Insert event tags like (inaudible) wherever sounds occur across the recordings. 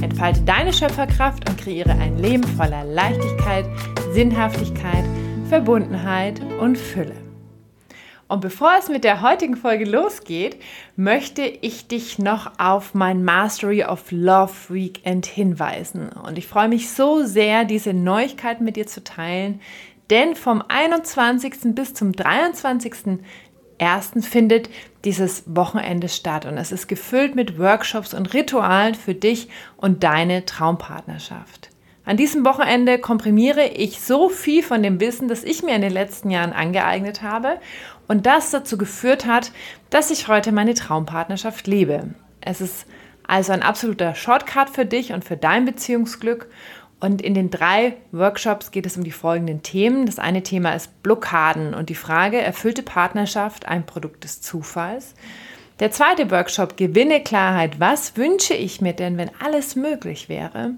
Entfalte deine Schöpferkraft und kreiere ein Leben voller Leichtigkeit, Sinnhaftigkeit, Verbundenheit und Fülle. Und bevor es mit der heutigen Folge losgeht, möchte ich dich noch auf mein Mastery of Love Weekend hinweisen. Und ich freue mich so sehr, diese Neuigkeiten mit dir zu teilen, denn vom 21. bis zum 23 ersten findet dieses Wochenende statt und es ist gefüllt mit Workshops und Ritualen für dich und deine Traumpartnerschaft. An diesem Wochenende komprimiere ich so viel von dem Wissen, das ich mir in den letzten Jahren angeeignet habe und das dazu geführt hat, dass ich heute meine Traumpartnerschaft lebe. Es ist also ein absoluter Shortcut für dich und für dein Beziehungsglück und in den drei Workshops geht es um die folgenden Themen. Das eine Thema ist Blockaden und die Frage, erfüllte Partnerschaft ein Produkt des Zufalls? Der zweite Workshop, Gewinne Klarheit, was wünsche ich mir denn, wenn alles möglich wäre?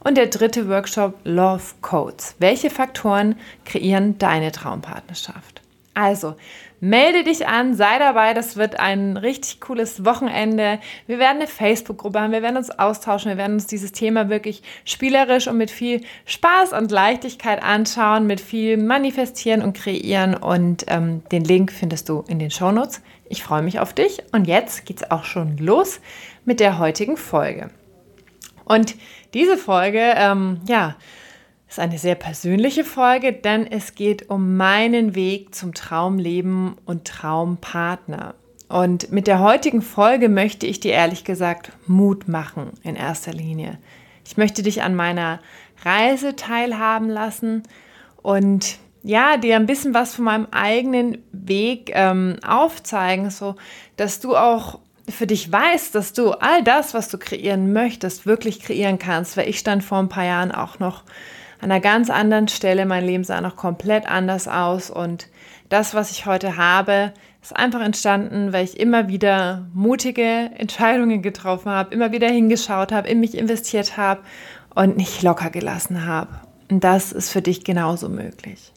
Und der dritte Workshop, Love Codes, welche Faktoren kreieren deine Traumpartnerschaft? Also, Melde dich an, sei dabei, das wird ein richtig cooles Wochenende. Wir werden eine Facebook-Gruppe haben, wir werden uns austauschen, wir werden uns dieses Thema wirklich spielerisch und mit viel Spaß und Leichtigkeit anschauen, mit viel manifestieren und kreieren und ähm, den Link findest du in den Shownotes. Ich freue mich auf dich und jetzt geht's auch schon los mit der heutigen Folge. Und diese Folge, ähm, ja, ist eine sehr persönliche Folge, denn es geht um meinen Weg zum Traumleben und Traumpartner. Und mit der heutigen Folge möchte ich dir ehrlich gesagt Mut machen in erster Linie. Ich möchte dich an meiner Reise teilhaben lassen und ja, dir ein bisschen was von meinem eigenen Weg ähm, aufzeigen, so dass du auch für dich weißt, dass du all das, was du kreieren möchtest, wirklich kreieren kannst, weil ich stand vor ein paar Jahren auch noch an einer ganz anderen Stelle. Mein Leben sah noch komplett anders aus und das, was ich heute habe, ist einfach entstanden, weil ich immer wieder mutige Entscheidungen getroffen habe, immer wieder hingeschaut habe, in mich investiert habe und nicht locker gelassen habe. Und das ist für dich genauso möglich.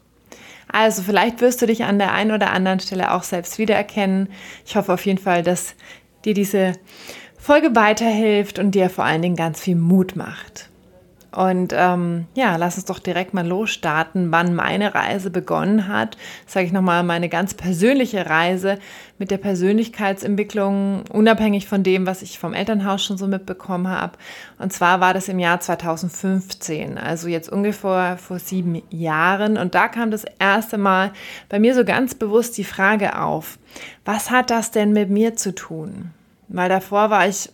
Also vielleicht wirst du dich an der einen oder anderen Stelle auch selbst wiedererkennen. Ich hoffe auf jeden Fall, dass dir diese Folge weiterhilft und dir vor allen Dingen ganz viel Mut macht. Und ähm, ja, lass uns doch direkt mal losstarten, wann meine Reise begonnen hat. Sage ich nochmal, meine ganz persönliche Reise mit der Persönlichkeitsentwicklung, unabhängig von dem, was ich vom Elternhaus schon so mitbekommen habe. Und zwar war das im Jahr 2015, also jetzt ungefähr vor sieben Jahren. Und da kam das erste Mal bei mir so ganz bewusst die Frage auf, was hat das denn mit mir zu tun? Weil davor war ich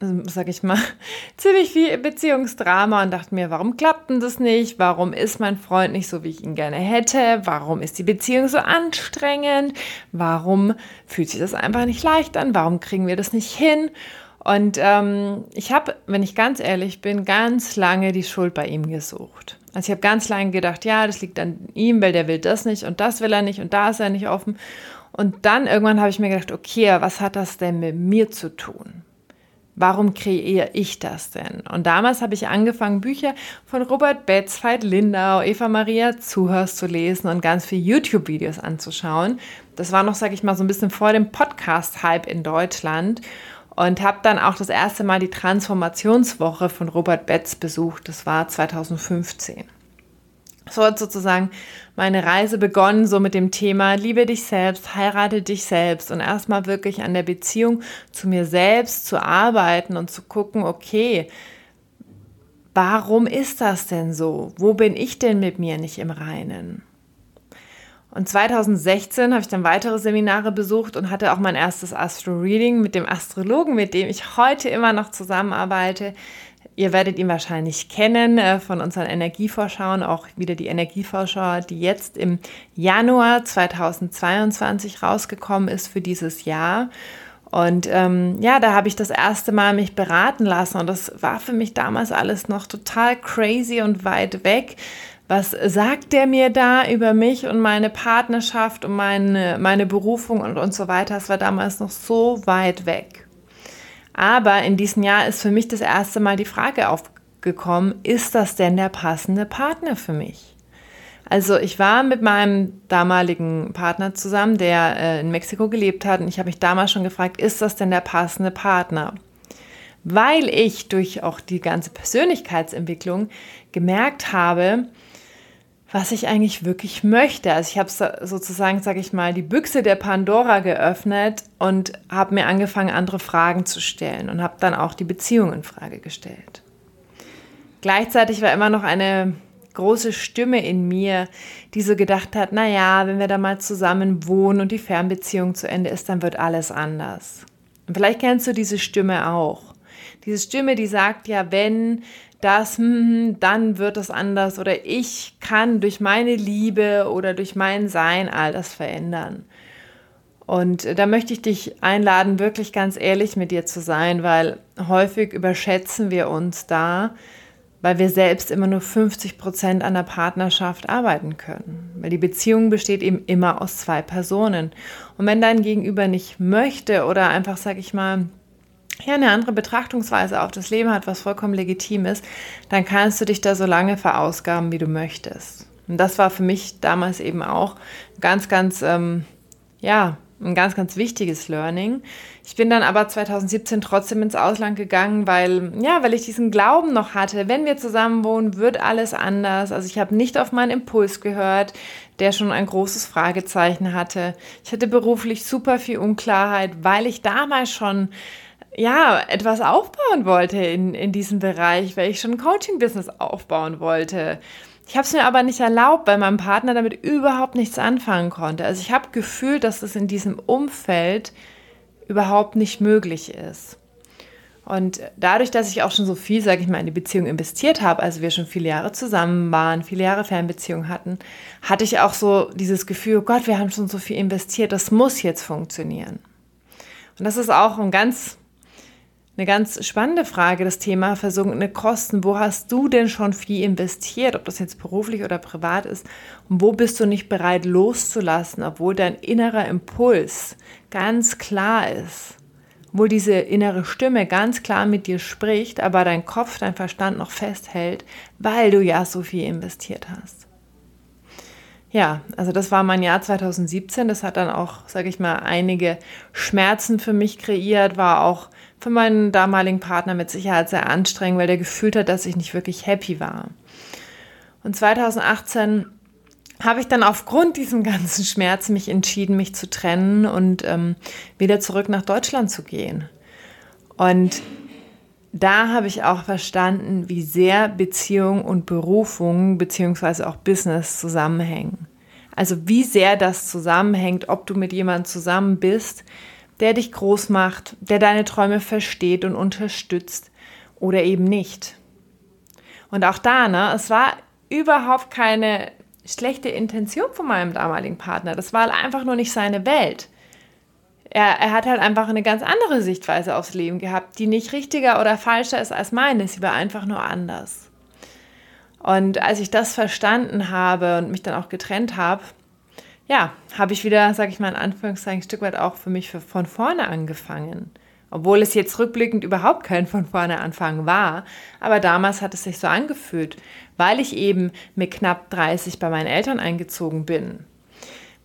sag ich mal, (laughs) ziemlich viel Beziehungsdrama und dachte mir, warum klappt denn das nicht? Warum ist mein Freund nicht so, wie ich ihn gerne hätte? Warum ist die Beziehung so anstrengend? Warum fühlt sich das einfach nicht leicht an? Warum kriegen wir das nicht hin? Und ähm, ich habe, wenn ich ganz ehrlich bin, ganz lange die Schuld bei ihm gesucht. Also ich habe ganz lange gedacht, ja, das liegt an ihm, weil der will das nicht und das will er nicht und da ist er nicht offen. Und dann irgendwann habe ich mir gedacht, okay, was hat das denn mit mir zu tun? Warum kreiere ich das denn? Und damals habe ich angefangen, Bücher von Robert Betz, Veit Lindau, Eva Maria Zuhörst zu lesen und ganz viele YouTube-Videos anzuschauen. Das war noch, sage ich mal, so ein bisschen vor dem Podcast-Hype in Deutschland und habe dann auch das erste Mal die Transformationswoche von Robert Betz besucht. Das war 2015. So hat sozusagen meine Reise begonnen, so mit dem Thema Liebe dich selbst, heirate dich selbst und erstmal wirklich an der Beziehung zu mir selbst zu arbeiten und zu gucken, okay, warum ist das denn so? Wo bin ich denn mit mir nicht im Reinen? Und 2016 habe ich dann weitere Seminare besucht und hatte auch mein erstes Astro-Reading mit dem Astrologen, mit dem ich heute immer noch zusammenarbeite, Ihr werdet ihn wahrscheinlich kennen äh, von unseren Energievorschauen, auch wieder die Energievorschau, die jetzt im Januar 2022 rausgekommen ist für dieses Jahr. Und ähm, ja, da habe ich das erste Mal mich beraten lassen und das war für mich damals alles noch total crazy und weit weg. Was sagt der mir da über mich und meine Partnerschaft und meine, meine Berufung und, und so weiter? Es war damals noch so weit weg. Aber in diesem Jahr ist für mich das erste Mal die Frage aufgekommen, ist das denn der passende Partner für mich? Also ich war mit meinem damaligen Partner zusammen, der äh, in Mexiko gelebt hat und ich habe mich damals schon gefragt, ist das denn der passende Partner? Weil ich durch auch die ganze Persönlichkeitsentwicklung gemerkt habe, was ich eigentlich wirklich möchte. Also ich habe sozusagen, sage ich mal, die Büchse der Pandora geöffnet und habe mir angefangen, andere Fragen zu stellen und habe dann auch die Beziehung in Frage gestellt. Gleichzeitig war immer noch eine große Stimme in mir, die so gedacht hat, na ja, wenn wir da mal zusammen wohnen und die Fernbeziehung zu Ende ist, dann wird alles anders. Und vielleicht kennst du diese Stimme auch. Diese Stimme, die sagt ja, wenn das, hm, hm, dann wird es anders oder ich kann durch meine Liebe oder durch mein Sein all das verändern. Und da möchte ich dich einladen, wirklich ganz ehrlich mit dir zu sein, weil häufig überschätzen wir uns da, weil wir selbst immer nur 50 Prozent an der Partnerschaft arbeiten können. Weil die Beziehung besteht eben immer aus zwei Personen. Und wenn dein Gegenüber nicht möchte oder einfach, sag ich mal, ja, eine andere Betrachtungsweise auf das Leben hat, was vollkommen legitim ist, dann kannst du dich da so lange verausgaben, wie du möchtest. Und das war für mich damals eben auch ganz, ganz, ähm, ja, ein ganz, ganz wichtiges Learning. Ich bin dann aber 2017 trotzdem ins Ausland gegangen, weil, ja, weil ich diesen Glauben noch hatte, wenn wir zusammen wohnen, wird alles anders. Also ich habe nicht auf meinen Impuls gehört, der schon ein großes Fragezeichen hatte. Ich hatte beruflich super viel Unklarheit, weil ich damals schon ja, etwas aufbauen wollte in, in diesem Bereich, weil ich schon ein Coaching-Business aufbauen wollte. Ich habe es mir aber nicht erlaubt, weil mein Partner damit überhaupt nichts anfangen konnte. Also ich habe gefühlt, dass es in diesem Umfeld überhaupt nicht möglich ist. Und dadurch, dass ich auch schon so viel, sage ich mal, in die Beziehung investiert habe, also wir schon viele Jahre zusammen waren, viele Jahre Fernbeziehung hatten, hatte ich auch so dieses Gefühl, oh Gott, wir haben schon so viel investiert, das muss jetzt funktionieren. Und das ist auch ein ganz eine ganz spannende Frage, das Thema versunkene Kosten. Wo hast du denn schon viel investiert, ob das jetzt beruflich oder privat ist? Und wo bist du nicht bereit loszulassen, obwohl dein innerer Impuls ganz klar ist? Obwohl diese innere Stimme ganz klar mit dir spricht, aber dein Kopf, dein Verstand noch festhält, weil du ja so viel investiert hast. Ja, also das war mein Jahr 2017. Das hat dann auch, sage ich mal, einige Schmerzen für mich kreiert, war auch für meinen damaligen Partner mit Sicherheit sehr anstrengend, weil der gefühlt hat, dass ich nicht wirklich happy war. Und 2018 habe ich dann aufgrund diesem ganzen Schmerz mich entschieden, mich zu trennen und ähm, wieder zurück nach Deutschland zu gehen. Und da habe ich auch verstanden, wie sehr Beziehung und Berufung beziehungsweise auch Business zusammenhängen. Also wie sehr das zusammenhängt, ob du mit jemandem zusammen bist, der dich groß macht, der deine Träume versteht und unterstützt oder eben nicht. Und auch da, ne, es war überhaupt keine schlechte Intention von meinem damaligen Partner. Das war einfach nur nicht seine Welt. Er, er hat halt einfach eine ganz andere Sichtweise aufs Leben gehabt, die nicht richtiger oder falscher ist als meine. Sie war einfach nur anders. Und als ich das verstanden habe und mich dann auch getrennt habe, ja, habe ich wieder, sage ich mal in Anführungszeichen, ein Stück weit auch für mich von vorne angefangen. Obwohl es jetzt rückblickend überhaupt kein von vorne Anfang war. Aber damals hat es sich so angefühlt, weil ich eben mit knapp 30 bei meinen Eltern eingezogen bin.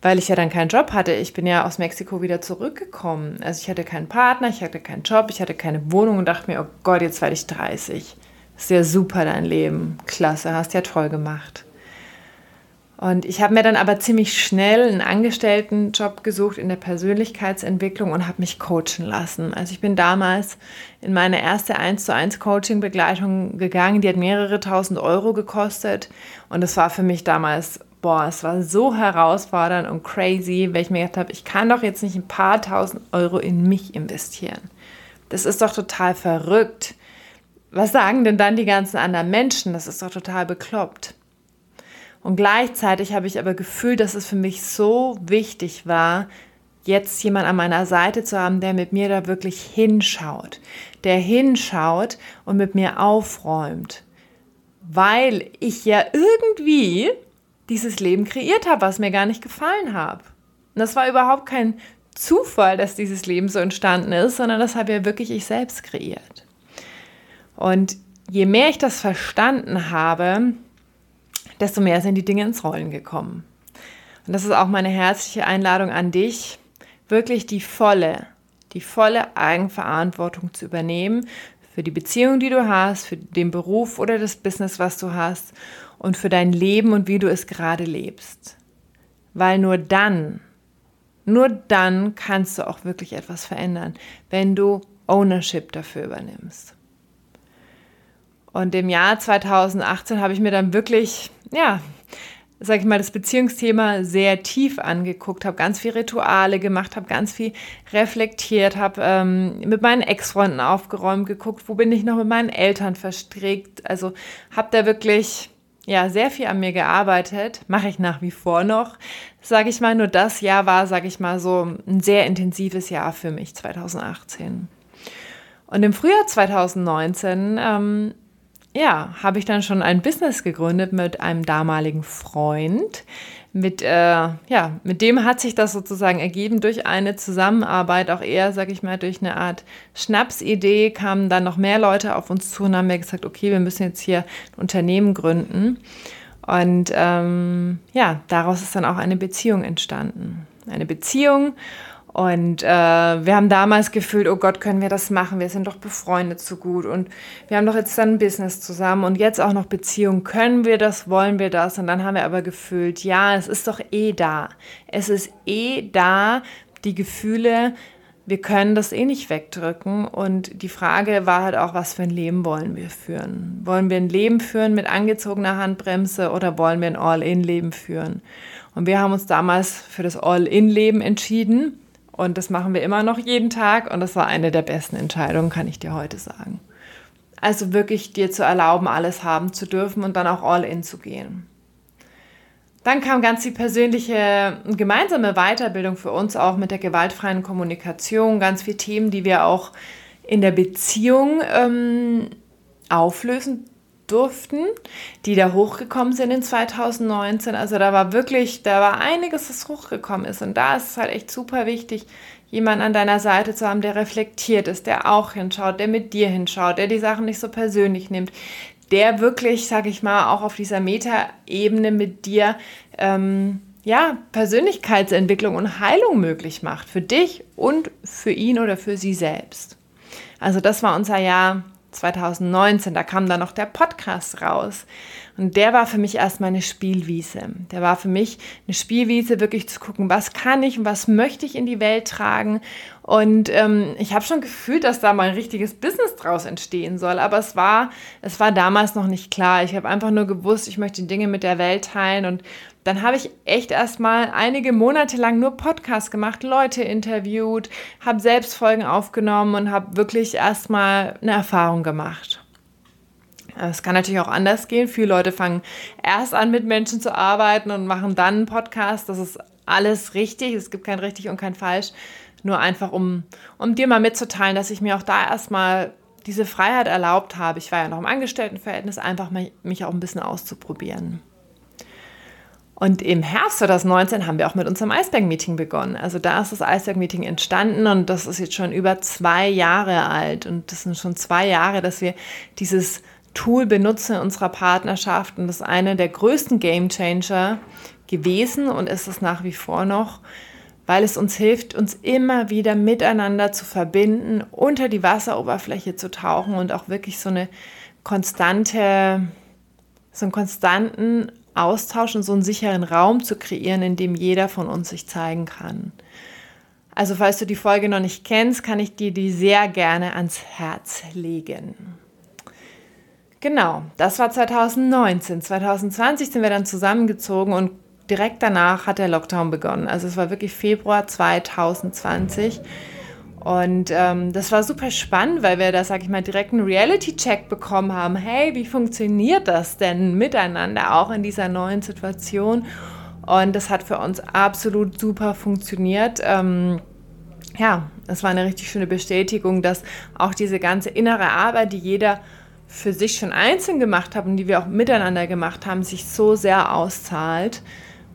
Weil ich ja dann keinen Job hatte. Ich bin ja aus Mexiko wieder zurückgekommen. Also ich hatte keinen Partner, ich hatte keinen Job, ich hatte keine Wohnung und dachte mir, oh Gott, jetzt werde ich 30. Ist ja super dein Leben. Klasse, hast ja toll gemacht. Und ich habe mir dann aber ziemlich schnell einen Angestelltenjob gesucht in der Persönlichkeitsentwicklung und habe mich coachen lassen. Also ich bin damals in meine erste 1 zu 1 Coaching-Begleitung gegangen, die hat mehrere tausend Euro gekostet. Und es war für mich damals, boah, es war so herausfordernd und crazy, weil ich mir gedacht habe, ich kann doch jetzt nicht ein paar tausend Euro in mich investieren. Das ist doch total verrückt. Was sagen denn dann die ganzen anderen Menschen? Das ist doch total bekloppt. Und gleichzeitig habe ich aber gefühlt, dass es für mich so wichtig war, jetzt jemand an meiner Seite zu haben, der mit mir da wirklich hinschaut, der hinschaut und mit mir aufräumt, weil ich ja irgendwie dieses Leben kreiert habe, was mir gar nicht gefallen hat. Und das war überhaupt kein Zufall, dass dieses Leben so entstanden ist, sondern das habe ja wirklich ich selbst kreiert. Und je mehr ich das verstanden habe, desto mehr sind die Dinge ins Rollen gekommen. Und das ist auch meine herzliche Einladung an dich, wirklich die volle, die volle Eigenverantwortung zu übernehmen für die Beziehung, die du hast, für den Beruf oder das Business, was du hast und für dein Leben und wie du es gerade lebst. Weil nur dann, nur dann kannst du auch wirklich etwas verändern, wenn du Ownership dafür übernimmst. Und im Jahr 2018 habe ich mir dann wirklich, ja, sag ich mal, das Beziehungsthema sehr tief angeguckt, habe ganz viel Rituale gemacht, habe ganz viel reflektiert, habe ähm, mit meinen Ex-Freunden aufgeräumt, geguckt, wo bin ich noch mit meinen Eltern verstrickt. Also habe da wirklich ja sehr viel an mir gearbeitet, mache ich nach wie vor noch, sage ich mal. Nur das Jahr war, sage ich mal, so ein sehr intensives Jahr für mich 2018. Und im Frühjahr 2019 ähm, ja, habe ich dann schon ein Business gegründet mit einem damaligen Freund. Mit, äh, ja, mit dem hat sich das sozusagen ergeben durch eine Zusammenarbeit, auch eher, sage ich mal, durch eine Art Schnapsidee kamen dann noch mehr Leute auf uns zu und haben mir gesagt, okay, wir müssen jetzt hier ein Unternehmen gründen. Und ähm, ja, daraus ist dann auch eine Beziehung entstanden. Eine Beziehung und äh, wir haben damals gefühlt, oh Gott, können wir das machen? Wir sind doch befreundet so gut und wir haben doch jetzt dann ein Business zusammen und jetzt auch noch Beziehung. Können wir das? Wollen wir das? Und dann haben wir aber gefühlt, ja, es ist doch eh da. Es ist eh da, die Gefühle. Wir können das eh nicht wegdrücken. Und die Frage war halt auch, was für ein Leben wollen wir führen? Wollen wir ein Leben führen mit angezogener Handbremse oder wollen wir ein All-in-Leben führen? Und wir haben uns damals für das All-in-Leben entschieden und das machen wir immer noch jeden Tag. Und das war eine der besten Entscheidungen, kann ich dir heute sagen. Also wirklich dir zu erlauben, alles haben zu dürfen und dann auch all in zu gehen. Dann kam ganz die persönliche gemeinsame Weiterbildung für uns auch mit der gewaltfreien Kommunikation, ganz viele Themen, die wir auch in der Beziehung ähm, auflösen durften, die da hochgekommen sind in 2019. Also da war wirklich, da war einiges, was hochgekommen ist. Und da ist es halt echt super wichtig, jemanden an deiner Seite zu haben, der reflektiert ist, der auch hinschaut, der mit dir hinschaut, der die Sachen nicht so persönlich nimmt, der wirklich, sag ich mal, auch auf dieser Metaebene mit dir ähm, ja, Persönlichkeitsentwicklung und Heilung möglich macht. Für dich und für ihn oder für sie selbst. Also das war unser Jahr 2019, da kam dann noch der Podcast raus. Und der war für mich erstmal eine Spielwiese. Der war für mich eine Spielwiese, wirklich zu gucken, was kann ich und was möchte ich in die Welt tragen. Und ähm, ich habe schon gefühlt, dass da mal ein richtiges Business draus entstehen soll. Aber es war, es war damals noch nicht klar. Ich habe einfach nur gewusst, ich möchte Dinge mit der Welt teilen und dann habe ich echt erstmal einige Monate lang nur Podcasts gemacht, Leute interviewt, habe selbst Folgen aufgenommen und habe wirklich erstmal eine Erfahrung gemacht. Es kann natürlich auch anders gehen. Viele Leute fangen erst an, mit Menschen zu arbeiten und machen dann einen Podcast. Das ist alles richtig. Es gibt kein richtig und kein falsch. Nur einfach, um, um dir mal mitzuteilen, dass ich mir auch da erstmal diese Freiheit erlaubt habe. Ich war ja noch im Angestelltenverhältnis, einfach mich auch ein bisschen auszuprobieren. Und im Herbst 2019 haben wir auch mit unserem Eisberg-Meeting begonnen. Also da ist das Eisberg-Meeting entstanden und das ist jetzt schon über zwei Jahre alt. Und das sind schon zwei Jahre, dass wir dieses Tool benutzen in unserer Partnerschaft. Und das ist eine der größten Game Changer gewesen und ist es nach wie vor noch, weil es uns hilft, uns immer wieder miteinander zu verbinden, unter die Wasseroberfläche zu tauchen und auch wirklich so eine konstante, so einen konstanten Austausch und so einen sicheren Raum zu kreieren, in dem jeder von uns sich zeigen kann. Also falls du die Folge noch nicht kennst, kann ich dir die sehr gerne ans Herz legen. Genau, das war 2019. 2020 sind wir dann zusammengezogen und direkt danach hat der Lockdown begonnen. Also es war wirklich Februar 2020. Und ähm, das war super spannend, weil wir da, sag ich mal, direkt einen Reality-Check bekommen haben. Hey, wie funktioniert das denn miteinander auch in dieser neuen Situation? Und das hat für uns absolut super funktioniert. Ähm, ja, es war eine richtig schöne Bestätigung, dass auch diese ganze innere Arbeit, die jeder für sich schon einzeln gemacht hat und die wir auch miteinander gemacht haben, sich so sehr auszahlt.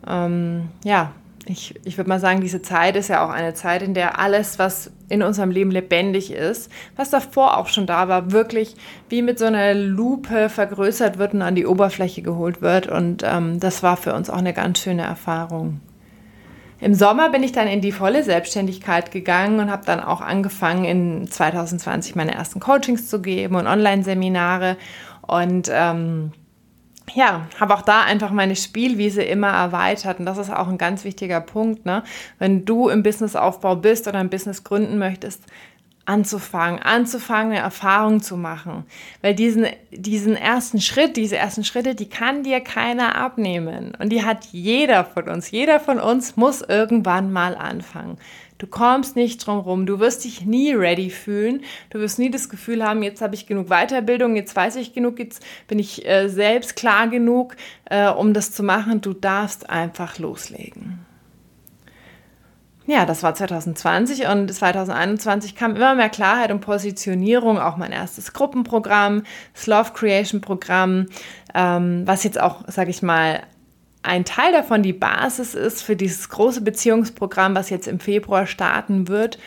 Ähm, ja, ich, ich würde mal sagen, diese Zeit ist ja auch eine Zeit, in der alles, was in unserem Leben lebendig ist, was davor auch schon da war, wirklich wie mit so einer Lupe vergrößert wird und an die Oberfläche geholt wird. Und ähm, das war für uns auch eine ganz schöne Erfahrung. Im Sommer bin ich dann in die volle Selbstständigkeit gegangen und habe dann auch angefangen, in 2020 meine ersten Coachings zu geben und Online-Seminare. Und ähm, ja, habe auch da einfach meine Spielwiese immer erweitert. Und das ist auch ein ganz wichtiger Punkt. Ne? Wenn du im Businessaufbau bist oder ein Business gründen möchtest, anzufangen, anzufangen, eine Erfahrung zu machen. Weil diesen, diesen ersten Schritt, diese ersten Schritte, die kann dir keiner abnehmen. Und die hat jeder von uns. Jeder von uns muss irgendwann mal anfangen. Du kommst nicht drum rum. Du wirst dich nie ready fühlen. Du wirst nie das Gefühl haben, jetzt habe ich genug Weiterbildung, jetzt weiß ich genug, jetzt bin ich äh, selbst klar genug, äh, um das zu machen. Du darfst einfach loslegen. Ja, das war 2020 und 2021 kam immer mehr Klarheit und Positionierung, auch mein erstes Gruppenprogramm, das Love Creation Programm, ähm, was jetzt auch, sage ich mal, ein Teil davon die Basis ist für dieses große Beziehungsprogramm, was jetzt im Februar starten wird,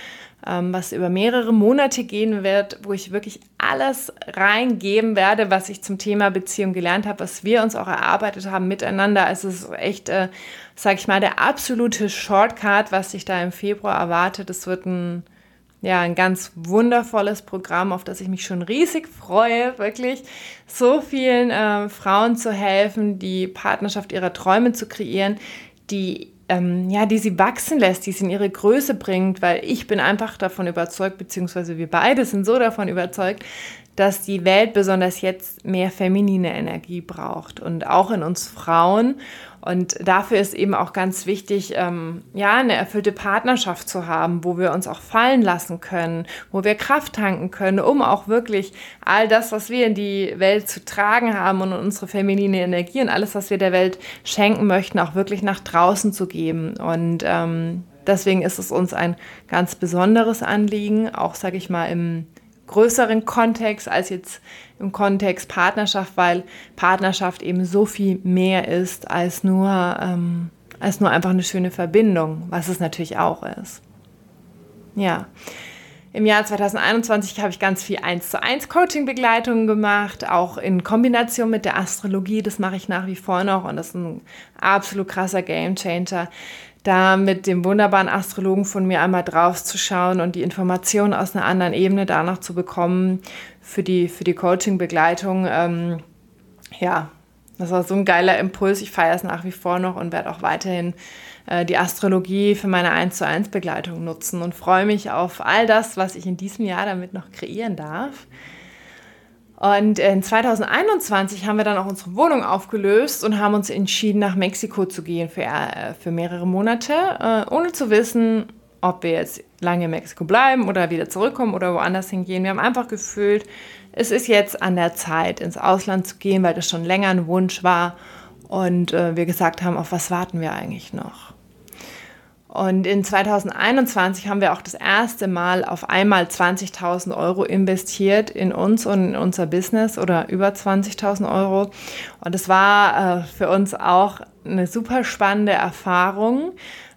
ähm, was über mehrere Monate gehen wird, wo ich wirklich alles reingeben werde, was ich zum Thema Beziehung gelernt habe, was wir uns auch erarbeitet haben miteinander. Also es ist echt, äh, sag ich mal, der absolute Shortcut, was sich da im Februar erwartet. Es wird ein ja, ein ganz wundervolles Programm, auf das ich mich schon riesig freue, wirklich so vielen äh, Frauen zu helfen, die Partnerschaft ihrer Träume zu kreieren, die ähm, ja, die sie wachsen lässt, die sie in ihre Größe bringt, weil ich bin einfach davon überzeugt, beziehungsweise wir beide sind so davon überzeugt, dass die Welt besonders jetzt mehr feminine Energie braucht und auch in uns Frauen. Und dafür ist eben auch ganz wichtig, ähm, ja, eine erfüllte Partnerschaft zu haben, wo wir uns auch fallen lassen können, wo wir Kraft tanken können, um auch wirklich all das, was wir in die Welt zu tragen haben und unsere feminine Energie und alles, was wir der Welt schenken möchten, auch wirklich nach draußen zu geben. Und ähm, deswegen ist es uns ein ganz besonderes Anliegen, auch, sage ich mal, im größeren Kontext als jetzt im Kontext Partnerschaft, weil Partnerschaft eben so viel mehr ist als nur, ähm, als nur einfach eine schöne Verbindung, was es natürlich auch ist. Ja. Im Jahr 2021 habe ich ganz viel 1 zu 1 Coaching-Begleitungen gemacht, auch in Kombination mit der Astrologie. Das mache ich nach wie vor noch und das ist ein absolut krasser Game Changer da mit dem wunderbaren Astrologen von mir einmal drauf zu schauen und die Informationen aus einer anderen Ebene danach zu bekommen für die, für die Coaching-Begleitung. Ähm, ja, das war so ein geiler Impuls. Ich feiere es nach wie vor noch und werde auch weiterhin äh, die Astrologie für meine 1 zu 1 Begleitung nutzen und freue mich auf all das, was ich in diesem Jahr damit noch kreieren darf. Und in 2021 haben wir dann auch unsere Wohnung aufgelöst und haben uns entschieden, nach Mexiko zu gehen für, äh, für mehrere Monate, äh, ohne zu wissen, ob wir jetzt lange in Mexiko bleiben oder wieder zurückkommen oder woanders hingehen. Wir haben einfach gefühlt, es ist jetzt an der Zeit, ins Ausland zu gehen, weil das schon länger ein Wunsch war und äh, wir gesagt haben, auf was warten wir eigentlich noch? Und in 2021 haben wir auch das erste Mal auf einmal 20.000 Euro investiert in uns und in unser Business oder über 20.000 Euro. Und es war äh, für uns auch eine super spannende Erfahrung,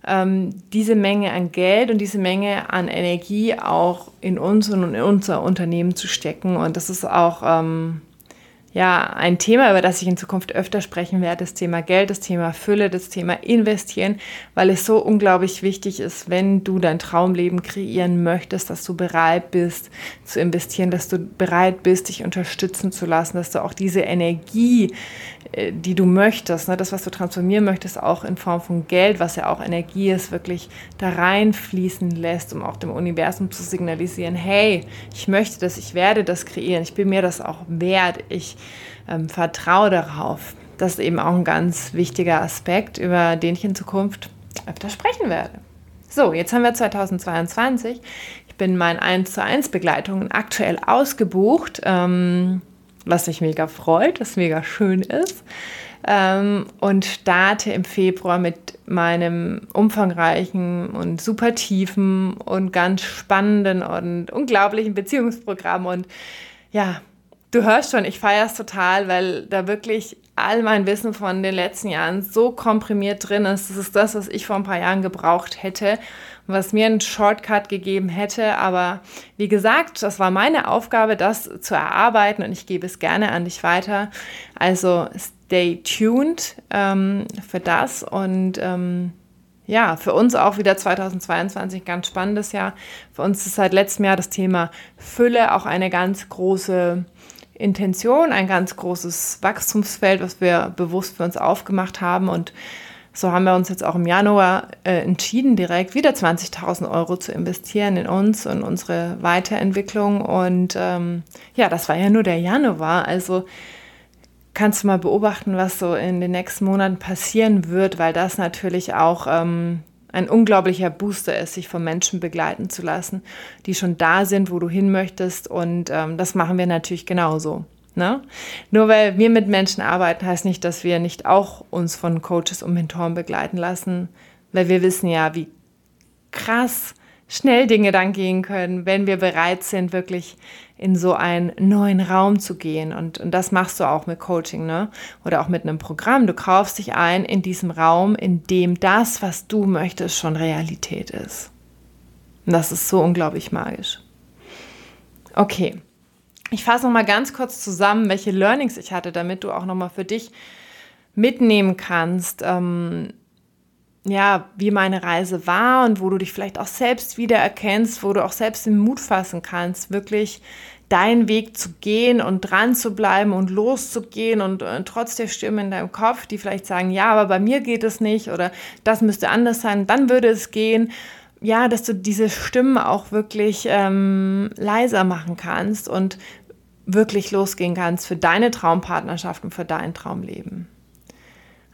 ähm, diese Menge an Geld und diese Menge an Energie auch in uns und in unser Unternehmen zu stecken. Und das ist auch ähm, ja, ein Thema, über das ich in Zukunft öfter sprechen werde, das Thema Geld, das Thema Fülle, das Thema Investieren, weil es so unglaublich wichtig ist, wenn du dein Traumleben kreieren möchtest, dass du bereit bist zu investieren, dass du bereit bist, dich unterstützen zu lassen, dass du auch diese Energie, äh, die du möchtest, ne, das, was du transformieren möchtest, auch in Form von Geld, was ja auch Energie ist, wirklich da reinfließen lässt, um auch dem Universum zu signalisieren, hey, ich möchte das, ich werde das kreieren, ich bin mir das auch wert, ich ähm, vertraue darauf. Das ist eben auch ein ganz wichtiger Aspekt, über den ich in Zukunft öfter sprechen werde. So, jetzt haben wir 2022. Ich bin meinen 1 zu 1 Begleitungen aktuell ausgebucht, ähm, was mich mega freut, was mega schön ist. ähm, und starte im Februar mit meinem umfangreichen und super tiefen und ganz spannenden und unglaublichen Beziehungsprogramm. Und ja, du hörst schon, ich feiere es total, weil da wirklich all mein Wissen von den letzten Jahren so komprimiert drin ist. Das ist das, was ich vor ein paar Jahren gebraucht hätte was mir einen Shortcut gegeben hätte. Aber wie gesagt, das war meine Aufgabe, das zu erarbeiten und ich gebe es gerne an dich weiter. Also stay tuned ähm, für das und ähm, ja, für uns auch wieder 2022 ganz spannendes Jahr. Für uns ist seit letztem Jahr das Thema Fülle auch eine ganz große Intention, ein ganz großes Wachstumsfeld, was wir bewusst für uns aufgemacht haben und so haben wir uns jetzt auch im Januar äh, entschieden, direkt wieder 20.000 Euro zu investieren in uns und unsere Weiterentwicklung. Und ähm, ja, das war ja nur der Januar. Also kannst du mal beobachten, was so in den nächsten Monaten passieren wird, weil das natürlich auch ähm, ein unglaublicher Booster ist, sich von Menschen begleiten zu lassen, die schon da sind, wo du hin möchtest. Und ähm, das machen wir natürlich genauso. Ne? Nur weil wir mit Menschen arbeiten, heißt nicht, dass wir nicht auch uns von Coaches und Mentoren begleiten lassen, weil wir wissen ja, wie krass schnell Dinge dann gehen können, wenn wir bereit sind, wirklich in so einen neuen Raum zu gehen. Und, und das machst du auch mit Coaching, ne? Oder auch mit einem Programm. Du kaufst dich ein in diesem Raum, in dem das, was du möchtest, schon Realität ist. Und das ist so unglaublich magisch. Okay. Ich fasse noch mal ganz kurz zusammen, welche Learnings ich hatte, damit du auch noch mal für dich mitnehmen kannst, ähm, ja, wie meine Reise war und wo du dich vielleicht auch selbst wiedererkennst, wo du auch selbst den Mut fassen kannst, wirklich deinen Weg zu gehen und dran zu bleiben und loszugehen und, und trotz der Stimme in deinem Kopf, die vielleicht sagen, ja, aber bei mir geht es nicht oder das müsste anders sein, dann würde es gehen ja, dass du diese Stimmen auch wirklich ähm, leiser machen kannst und wirklich losgehen kannst für deine Traumpartnerschaft und für dein Traumleben.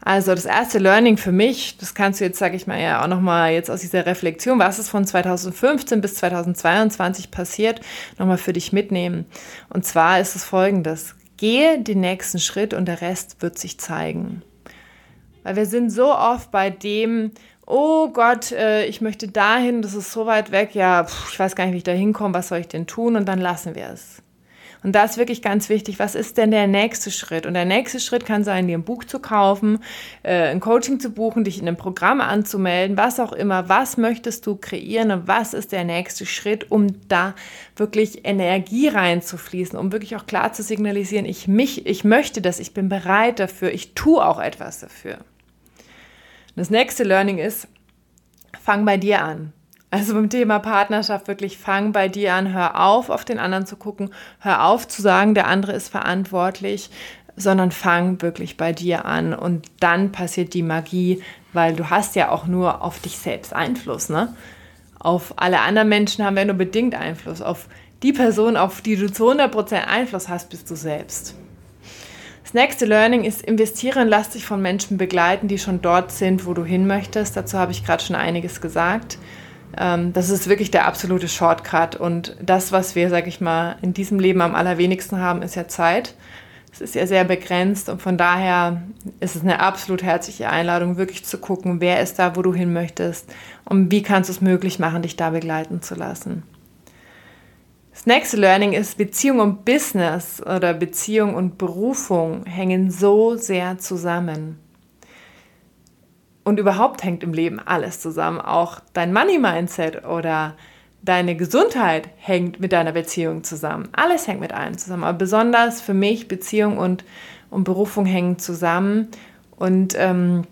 Also das erste Learning für mich, das kannst du jetzt, sage ich mal, ja auch nochmal jetzt aus dieser Reflexion, was ist von 2015 bis 2022 passiert, nochmal für dich mitnehmen. Und zwar ist es folgendes, gehe den nächsten Schritt und der Rest wird sich zeigen. Weil wir sind so oft bei dem, oh Gott, äh, ich möchte dahin, das ist so weit weg, ja, ich weiß gar nicht, wie ich da hinkomme, was soll ich denn tun? Und dann lassen wir es. Und da ist wirklich ganz wichtig, was ist denn der nächste Schritt? Und der nächste Schritt kann sein, dir ein Buch zu kaufen, äh, ein Coaching zu buchen, dich in einem Programm anzumelden, was auch immer. Was möchtest du kreieren und was ist der nächste Schritt, um da wirklich Energie reinzufließen, um wirklich auch klar zu signalisieren, ich mich, ich möchte das, ich bin bereit dafür, ich tue auch etwas dafür. Das nächste Learning ist, fang bei dir an. Also beim Thema Partnerschaft wirklich fang bei dir an, hör auf, auf den anderen zu gucken, hör auf zu sagen, der andere ist verantwortlich, sondern fang wirklich bei dir an und dann passiert die Magie, weil du hast ja auch nur auf dich selbst Einfluss, ne? Auf alle anderen Menschen haben wir nur bedingt Einfluss. Auf die Person, auf die du zu 100% Einfluss hast, bist du selbst nächste Learning ist, investieren, lass dich von Menschen begleiten, die schon dort sind, wo du hin möchtest. Dazu habe ich gerade schon einiges gesagt. Ähm, das ist wirklich der absolute Shortcut. Und das, was wir, sag ich mal, in diesem Leben am allerwenigsten haben, ist ja Zeit. Es ist ja sehr begrenzt und von daher ist es eine absolut herzliche Einladung, wirklich zu gucken, wer ist da, wo du hin möchtest und wie kannst du es möglich machen, dich da begleiten zu lassen. Das nächste Learning ist, Beziehung und Business oder Beziehung und Berufung hängen so sehr zusammen. Und überhaupt hängt im Leben alles zusammen. Auch dein Money-Mindset oder deine Gesundheit hängt mit deiner Beziehung zusammen. Alles hängt mit allem zusammen. Aber besonders für mich Beziehung und, und Berufung hängen zusammen. Und ähm,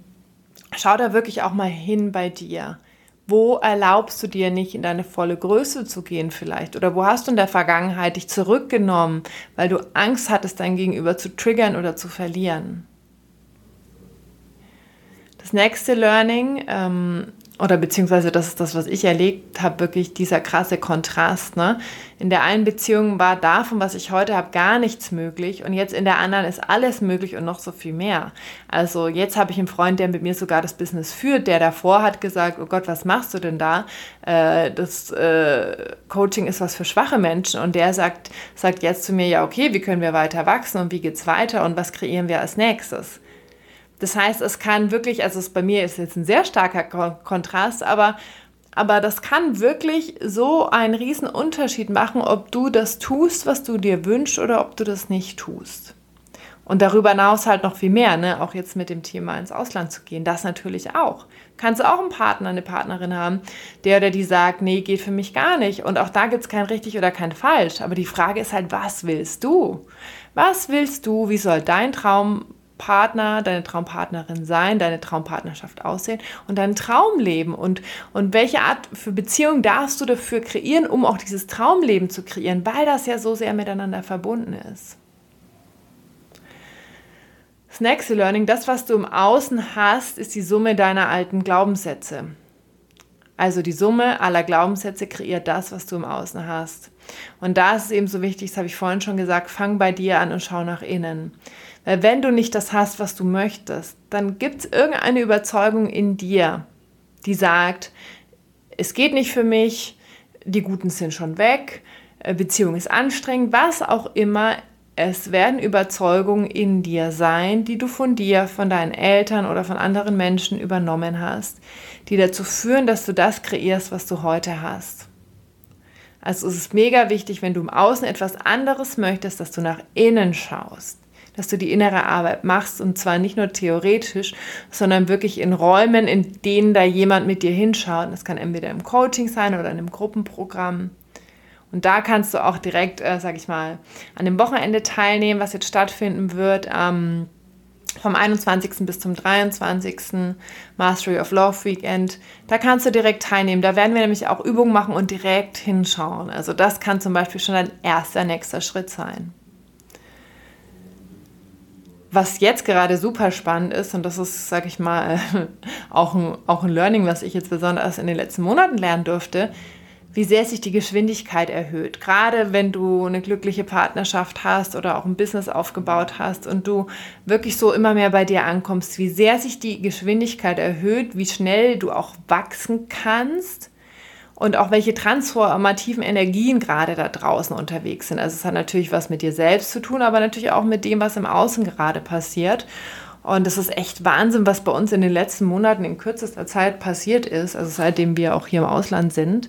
schau da wirklich auch mal hin bei dir. Wo erlaubst du dir nicht in deine volle Größe zu gehen vielleicht? Oder wo hast du in der Vergangenheit dich zurückgenommen, weil du Angst hattest, dein Gegenüber zu triggern oder zu verlieren? Das nächste Learning ähm, oder beziehungsweise das ist das, was ich erlebt habe, wirklich dieser krasse Kontrast. Ne? In der einen Beziehung war davon, was ich heute habe, gar nichts möglich und jetzt in der anderen ist alles möglich und noch so viel mehr. Also jetzt habe ich einen Freund, der mit mir sogar das Business führt, der davor hat gesagt, oh Gott, was machst du denn da? Äh, das äh, Coaching ist was für schwache Menschen und der sagt, sagt jetzt zu mir, ja okay, wie können wir weiter wachsen und wie geht es weiter und was kreieren wir als nächstes? Das heißt, es kann wirklich, also es bei mir ist jetzt ein sehr starker Kontrast, aber, aber das kann wirklich so einen riesen Unterschied machen, ob du das tust, was du dir wünschst oder ob du das nicht tust. Und darüber hinaus halt noch viel mehr, ne? auch jetzt mit dem Thema ins Ausland zu gehen. Das natürlich auch. Kannst du auch einen Partner, eine Partnerin haben, der oder die sagt, nee, geht für mich gar nicht. Und auch da gibt es kein richtig oder kein falsch. Aber die Frage ist halt, was willst du? Was willst du? Wie soll dein Traumpartner, deine Traumpartnerin sein, deine Traumpartnerschaft aussehen und dein Traumleben und, und welche Art für Beziehung darfst du dafür kreieren, um auch dieses Traumleben zu kreieren, weil das ja so sehr miteinander verbunden ist. Das nächste Learning, das, was du im Außen hast, ist die Summe deiner alten Glaubenssätze. Also die Summe aller Glaubenssätze kreiert das, was du im Außen hast. Und da ist es eben so wichtig, das habe ich vorhin schon gesagt, fang bei dir an und schau nach innen. Weil wenn du nicht das hast, was du möchtest, dann gibt es irgendeine Überzeugung in dir, die sagt, es geht nicht für mich, die Guten sind schon weg, äh, Beziehung ist anstrengend, was auch immer es werden Überzeugungen in dir sein, die du von dir, von deinen Eltern oder von anderen Menschen übernommen hast, die dazu führen, dass du das kreierst, was du heute hast. Also es ist mega wichtig, wenn du im Außen etwas anderes möchtest, dass du nach innen schaust, dass du die innere Arbeit machst und zwar nicht nur theoretisch, sondern wirklich in Räumen, in denen da jemand mit dir hinschaut. Das kann entweder im Coaching sein oder in einem Gruppenprogramm und da kannst du auch direkt, äh, sag ich mal, an dem Wochenende teilnehmen, was jetzt stattfinden wird. Ähm, vom 21. bis zum 23. Mastery of Love Weekend. Da kannst du direkt teilnehmen. Da werden wir nämlich auch Übungen machen und direkt hinschauen. Also das kann zum Beispiel schon ein erster nächster Schritt sein. Was jetzt gerade super spannend ist, und das ist, sag ich mal, (laughs) auch ein, auch ein Learning, was ich jetzt besonders in den letzten Monaten lernen durfte, wie sehr sich die Geschwindigkeit erhöht. Gerade wenn du eine glückliche Partnerschaft hast oder auch ein Business aufgebaut hast und du wirklich so immer mehr bei dir ankommst, wie sehr sich die Geschwindigkeit erhöht, wie schnell du auch wachsen kannst und auch welche transformativen Energien gerade da draußen unterwegs sind. Also es hat natürlich was mit dir selbst zu tun, aber natürlich auch mit dem, was im Außen gerade passiert. Und das ist echt Wahnsinn, was bei uns in den letzten Monaten in kürzester Zeit passiert ist, also seitdem wir auch hier im Ausland sind.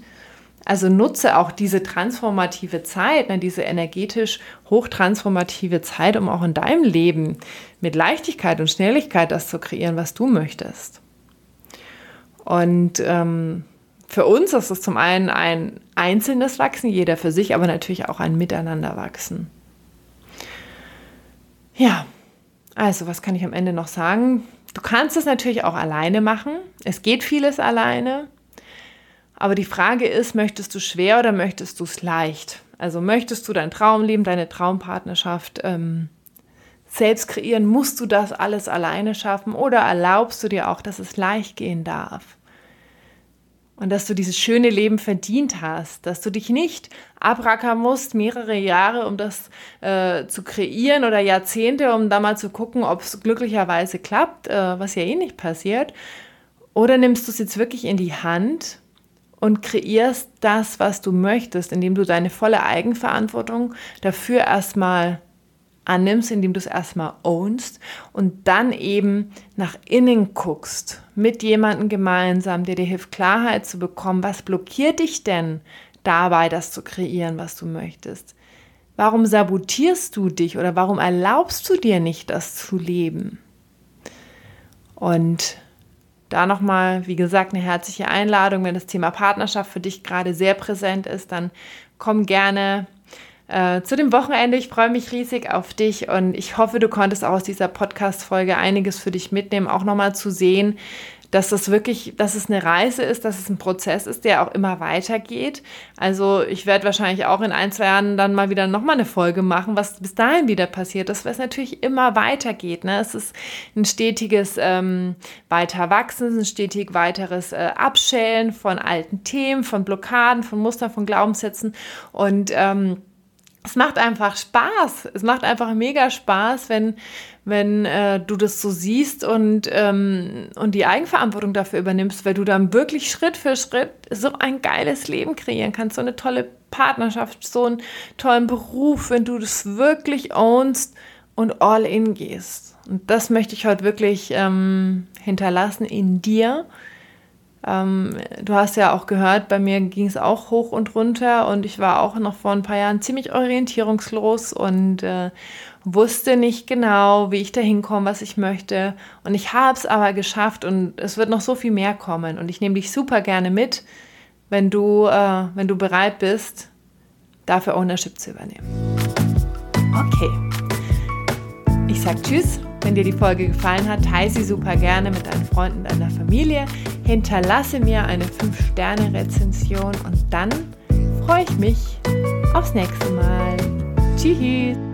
Also nutze auch diese transformative Zeit, ne, diese energetisch hochtransformative Zeit, um auch in deinem Leben mit Leichtigkeit und Schnelligkeit das zu kreieren, was du möchtest. Und ähm, für uns ist es zum einen ein einzelnes Wachsen, jeder für sich, aber natürlich auch ein Miteinanderwachsen. Ja, also was kann ich am Ende noch sagen? Du kannst es natürlich auch alleine machen. Es geht vieles alleine. Aber die Frage ist, möchtest du schwer oder möchtest du es leicht? Also möchtest du dein Traumleben, deine Traumpartnerschaft ähm, selbst kreieren? Musst du das alles alleine schaffen oder erlaubst du dir auch, dass es leicht gehen darf? Und dass du dieses schöne Leben verdient hast, dass du dich nicht abrackern musst, mehrere Jahre, um das äh, zu kreieren oder Jahrzehnte, um da mal zu gucken, ob es glücklicherweise klappt, äh, was ja eh nicht passiert. Oder nimmst du es jetzt wirklich in die Hand und kreierst das, was du möchtest, indem du deine volle Eigenverantwortung dafür erstmal annimmst, indem du es erstmal ownst und dann eben nach innen guckst, mit jemandem gemeinsam, der dir hilft, Klarheit zu bekommen. Was blockiert dich denn dabei, das zu kreieren, was du möchtest? Warum sabotierst du dich oder warum erlaubst du dir nicht, das zu leben? Und da nochmal, wie gesagt, eine herzliche Einladung. Wenn das Thema Partnerschaft für dich gerade sehr präsent ist, dann komm gerne äh, zu dem Wochenende. Ich freue mich riesig auf dich und ich hoffe, du konntest auch aus dieser Podcast-Folge einiges für dich mitnehmen, auch nochmal zu sehen, dass das wirklich, dass es eine Reise ist, dass es ein Prozess ist, der auch immer weitergeht. Also ich werde wahrscheinlich auch in ein, zwei Jahren dann mal wieder nochmal eine Folge machen, was bis dahin wieder passiert ist, weil es natürlich immer weitergeht. Ne? Es ist ein stetiges ähm, Weiterwachsen, ein stetig weiteres äh, Abschälen von alten Themen, von Blockaden, von Mustern, von Glaubenssätzen und ähm, es macht einfach Spaß. Es macht einfach mega Spaß, wenn, wenn äh, du das so siehst und, ähm, und die Eigenverantwortung dafür übernimmst, weil du dann wirklich Schritt für Schritt so ein geiles Leben kreieren kannst, so eine tolle Partnerschaft, so einen tollen Beruf, wenn du das wirklich ownst und all in gehst. Und das möchte ich heute wirklich ähm, hinterlassen in dir. Ähm, du hast ja auch gehört, bei mir ging es auch hoch und runter und ich war auch noch vor ein paar Jahren ziemlich orientierungslos und äh, wusste nicht genau, wie ich da hinkomme, was ich möchte. Und ich habe es aber geschafft und es wird noch so viel mehr kommen. Und ich nehme dich super gerne mit, wenn du, äh, wenn du bereit bist, dafür Ownership zu übernehmen. Okay. Ich sage Tschüss. Wenn dir die Folge gefallen hat, teile sie super gerne mit deinen Freunden, deiner Familie. Hinterlasse mir eine 5-Sterne-Rezension und dann freue ich mich aufs nächste Mal. Tschüss.